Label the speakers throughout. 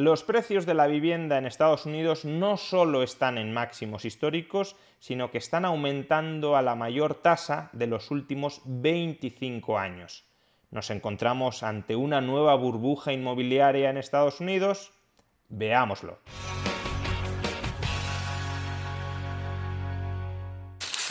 Speaker 1: Los precios de la vivienda en Estados Unidos no solo están en máximos históricos, sino que están aumentando a la mayor tasa de los últimos 25 años. ¿Nos encontramos ante una nueva burbuja inmobiliaria en Estados Unidos? Veámoslo.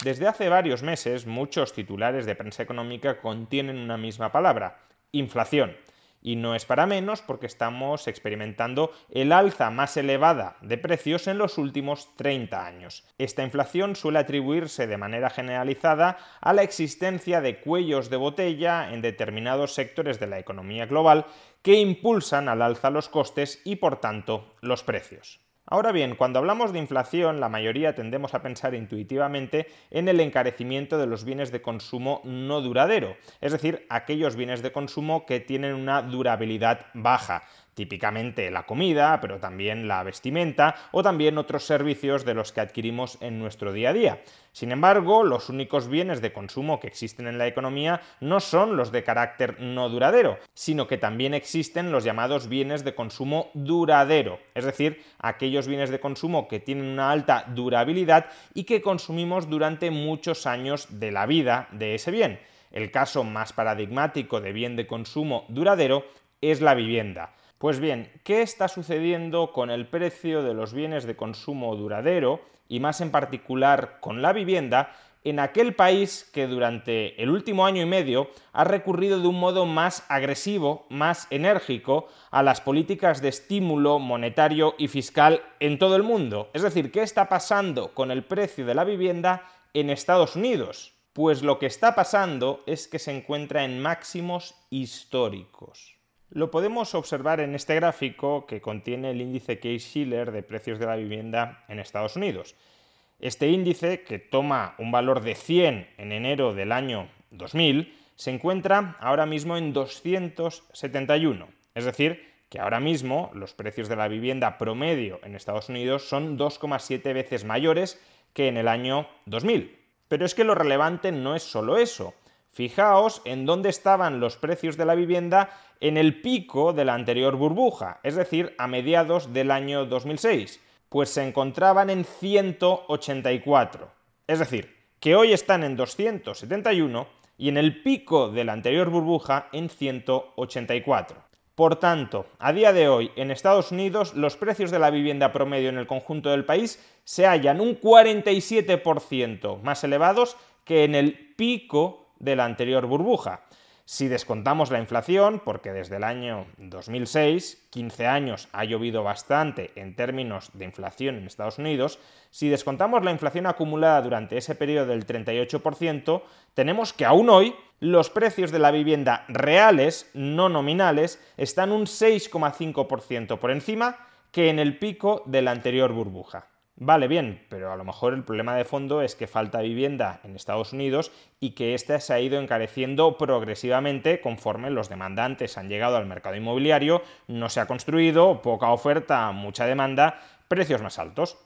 Speaker 1: Desde hace varios meses, muchos titulares de prensa económica contienen una misma palabra, inflación. Y no es para menos porque estamos experimentando el alza más elevada de precios en los últimos 30 años. Esta inflación suele atribuirse de manera generalizada a la existencia de cuellos de botella en determinados sectores de la economía global que impulsan al alza los costes y por tanto los precios. Ahora bien, cuando hablamos de inflación, la mayoría tendemos a pensar intuitivamente en el encarecimiento de los bienes de consumo no duradero, es decir, aquellos bienes de consumo que tienen una durabilidad baja, típicamente la comida, pero también la vestimenta o también otros servicios de los que adquirimos en nuestro día a día. Sin embargo, los únicos bienes de consumo que existen en la economía no son los de carácter no duradero, sino que también existen los llamados bienes de consumo duradero, es decir, aquellos bienes de consumo que tienen una alta durabilidad y que consumimos durante muchos años de la vida de ese bien. El caso más paradigmático de bien de consumo duradero es la vivienda. Pues bien, ¿qué está sucediendo con el precio de los bienes de consumo duradero y más en particular con la vivienda en aquel país que durante el último año y medio ha recurrido de un modo más agresivo, más enérgico a las políticas de estímulo monetario y fiscal en todo el mundo? Es decir, ¿qué está pasando con el precio de la vivienda en Estados Unidos? Pues lo que está pasando es que se encuentra en máximos históricos. Lo podemos observar en este gráfico que contiene el índice Case-Shiller de precios de la vivienda en Estados Unidos. Este índice, que toma un valor de 100 en enero del año 2000, se encuentra ahora mismo en 271. Es decir, que ahora mismo los precios de la vivienda promedio en Estados Unidos son 2,7 veces mayores que en el año 2000. Pero es que lo relevante no es solo eso. Fijaos en dónde estaban los precios de la vivienda en el pico de la anterior burbuja, es decir, a mediados del año 2006, pues se encontraban en 184. Es decir, que hoy están en 271 y en el pico de la anterior burbuja en 184. Por tanto, a día de hoy en Estados Unidos los precios de la vivienda promedio en el conjunto del país se hallan un 47% más elevados que en el pico de la anterior burbuja. Si descontamos la inflación, porque desde el año 2006, 15 años, ha llovido bastante en términos de inflación en Estados Unidos, si descontamos la inflación acumulada durante ese periodo del 38%, tenemos que aún hoy los precios de la vivienda reales, no nominales, están un 6,5% por encima que en el pico de la anterior burbuja. Vale, bien, pero a lo mejor el problema de fondo es que falta vivienda en Estados Unidos y que ésta se ha ido encareciendo progresivamente conforme los demandantes han llegado al mercado inmobiliario, no se ha construido, poca oferta, mucha demanda, precios más altos.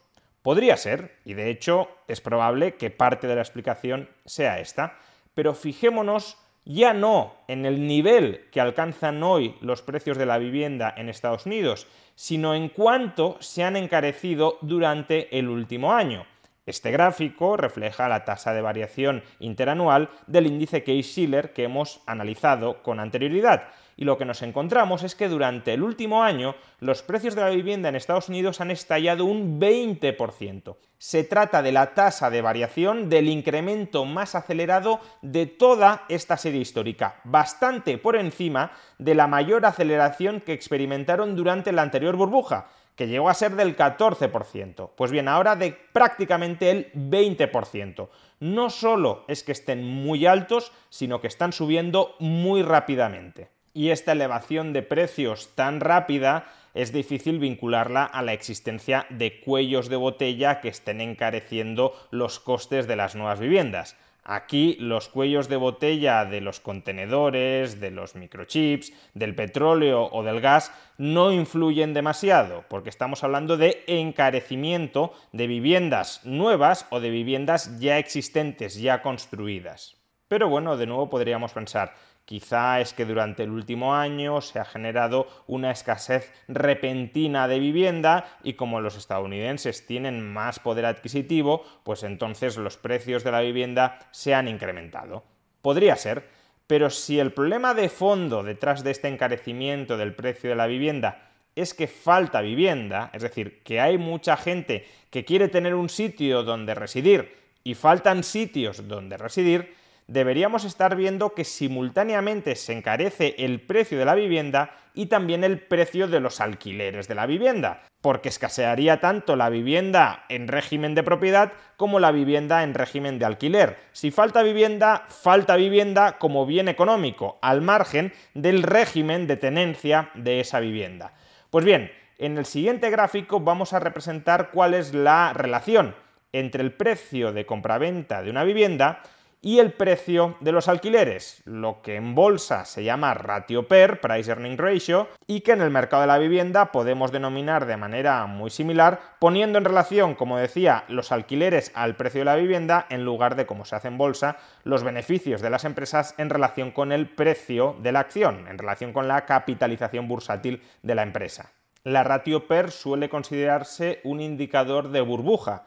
Speaker 1: Podría ser, y de hecho es probable que parte de la explicación sea esta, pero fijémonos ya no en el nivel que alcanzan hoy los precios de la vivienda en Estados Unidos, sino en cuánto se han encarecido durante el último año. Este gráfico refleja la tasa de variación interanual del índice Case-Shiller que hemos analizado con anterioridad y lo que nos encontramos es que durante el último año los precios de la vivienda en Estados Unidos han estallado un 20%. Se trata de la tasa de variación del incremento más acelerado de toda esta serie histórica, bastante por encima de la mayor aceleración que experimentaron durante la anterior burbuja, que llegó a ser del 14%. Pues bien, ahora de prácticamente el 20%. No solo es que estén muy altos, sino que están subiendo muy rápidamente. Y esta elevación de precios tan rápida es difícil vincularla a la existencia de cuellos de botella que estén encareciendo los costes de las nuevas viviendas. Aquí los cuellos de botella de los contenedores, de los microchips, del petróleo o del gas no influyen demasiado, porque estamos hablando de encarecimiento de viviendas nuevas o de viviendas ya existentes, ya construidas. Pero bueno, de nuevo podríamos pensar, Quizá es que durante el último año se ha generado una escasez repentina de vivienda y como los estadounidenses tienen más poder adquisitivo, pues entonces los precios de la vivienda se han incrementado. Podría ser, pero si el problema de fondo detrás de este encarecimiento del precio de la vivienda es que falta vivienda, es decir, que hay mucha gente que quiere tener un sitio donde residir y faltan sitios donde residir, deberíamos estar viendo que simultáneamente se encarece el precio de la vivienda y también el precio de los alquileres de la vivienda, porque escasearía tanto la vivienda en régimen de propiedad como la vivienda en régimen de alquiler. Si falta vivienda, falta vivienda como bien económico, al margen del régimen de tenencia de esa vivienda. Pues bien, en el siguiente gráfico vamos a representar cuál es la relación entre el precio de compraventa de una vivienda y el precio de los alquileres, lo que en bolsa se llama ratio PER, Price Earning Ratio, y que en el mercado de la vivienda podemos denominar de manera muy similar, poniendo en relación, como decía, los alquileres al precio de la vivienda en lugar de, como se hace en bolsa, los beneficios de las empresas en relación con el precio de la acción, en relación con la capitalización bursátil de la empresa. La ratio PER suele considerarse un indicador de burbuja,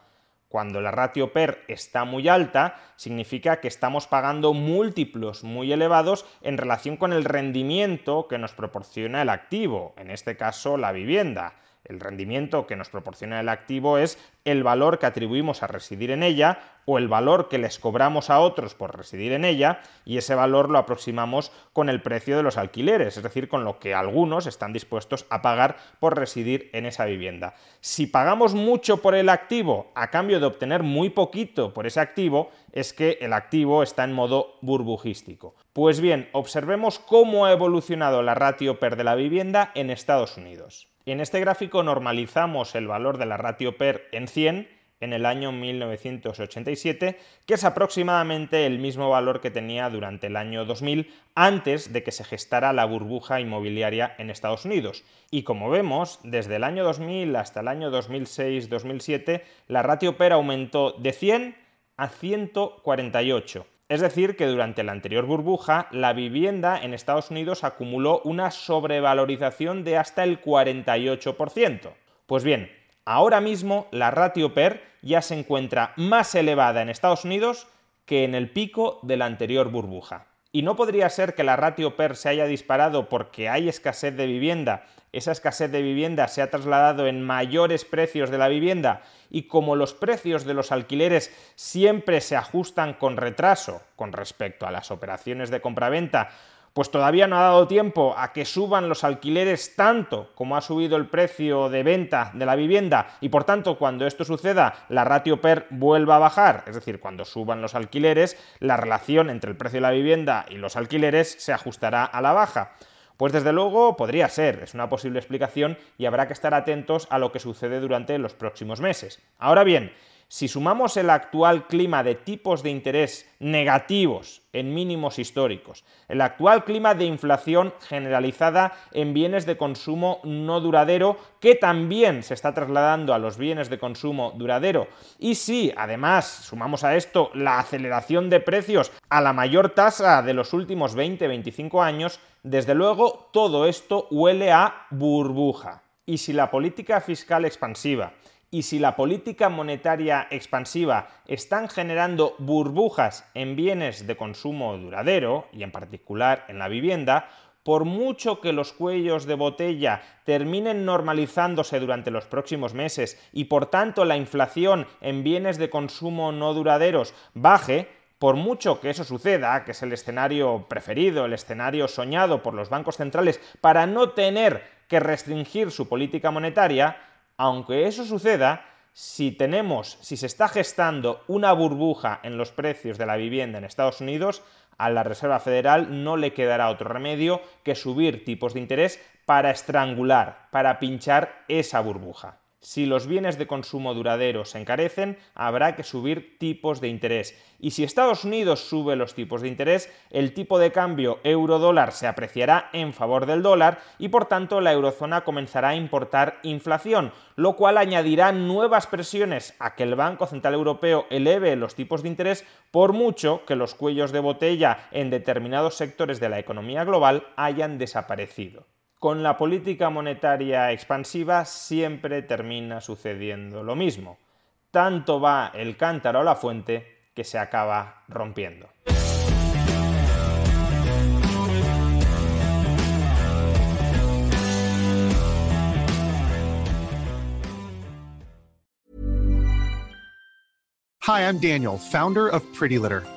Speaker 1: cuando la ratio PER está muy alta, significa que estamos pagando múltiplos muy elevados en relación con el rendimiento que nos proporciona el activo, en este caso la vivienda. El rendimiento que nos proporciona el activo es el valor que atribuimos a residir en ella o el valor que les cobramos a otros por residir en ella y ese valor lo aproximamos con el precio de los alquileres, es decir, con lo que algunos están dispuestos a pagar por residir en esa vivienda. Si pagamos mucho por el activo a cambio de obtener muy poquito por ese activo, es que el activo está en modo burbujístico. Pues bien, observemos cómo ha evolucionado la ratio PER de la vivienda en Estados Unidos. En este gráfico normalizamos el valor de la ratio PER en 100 en el año 1987, que es aproximadamente el mismo valor que tenía durante el año 2000 antes de que se gestara la burbuja inmobiliaria en Estados Unidos. Y como vemos, desde el año 2000 hasta el año 2006-2007, la ratio PER aumentó de 100 a 148 es decir, que durante la anterior burbuja, la vivienda en Estados Unidos acumuló una sobrevalorización de hasta el 48%. Pues bien, ahora mismo la ratio PER ya se encuentra más elevada en Estados Unidos que en el pico de la anterior burbuja. Y no podría ser que la ratio PER se haya disparado porque hay escasez de vivienda, esa escasez de vivienda se ha trasladado en mayores precios de la vivienda. Y como los precios de los alquileres siempre se ajustan con retraso con respecto a las operaciones de compraventa, pues todavía no ha dado tiempo a que suban los alquileres tanto como ha subido el precio de venta de la vivienda y por tanto cuando esto suceda la ratio PER vuelva a bajar, es decir, cuando suban los alquileres, la relación entre el precio de la vivienda y los alquileres se ajustará a la baja. Pues desde luego podría ser, es una posible explicación y habrá que estar atentos a lo que sucede durante los próximos meses. Ahora bien, si sumamos el actual clima de tipos de interés negativos en mínimos históricos, el actual clima de inflación generalizada en bienes de consumo no duradero, que también se está trasladando a los bienes de consumo duradero, y si además sumamos a esto la aceleración de precios a la mayor tasa de los últimos 20-25 años, desde luego todo esto huele a burbuja. Y si la política fiscal expansiva y si la política monetaria expansiva están generando burbujas en bienes de consumo duradero, y en particular en la vivienda, por mucho que los cuellos de botella terminen normalizándose durante los próximos meses y por tanto la inflación en bienes de consumo no duraderos baje, por mucho que eso suceda, que es el escenario preferido, el escenario soñado por los bancos centrales para no tener que restringir su política monetaria, aunque eso suceda, si tenemos, si se está gestando una burbuja en los precios de la vivienda en Estados Unidos, A la Reserva Federal no le quedará otro remedio que subir tipos de interés para estrangular, para pinchar esa burbuja. Si los bienes de consumo duradero se encarecen, habrá que subir tipos de interés. Y si Estados Unidos sube los tipos de interés, el tipo de cambio euro-dólar se apreciará en favor del dólar y por tanto la eurozona comenzará a importar inflación, lo cual añadirá nuevas presiones a que el Banco Central Europeo eleve los tipos de interés por mucho que los cuellos de botella en determinados sectores de la economía global hayan desaparecido con la política monetaria expansiva siempre termina sucediendo lo mismo. Tanto va el cántaro a la fuente que se acaba rompiendo.
Speaker 2: Hi, I'm Daniel, founder of Pretty Litter.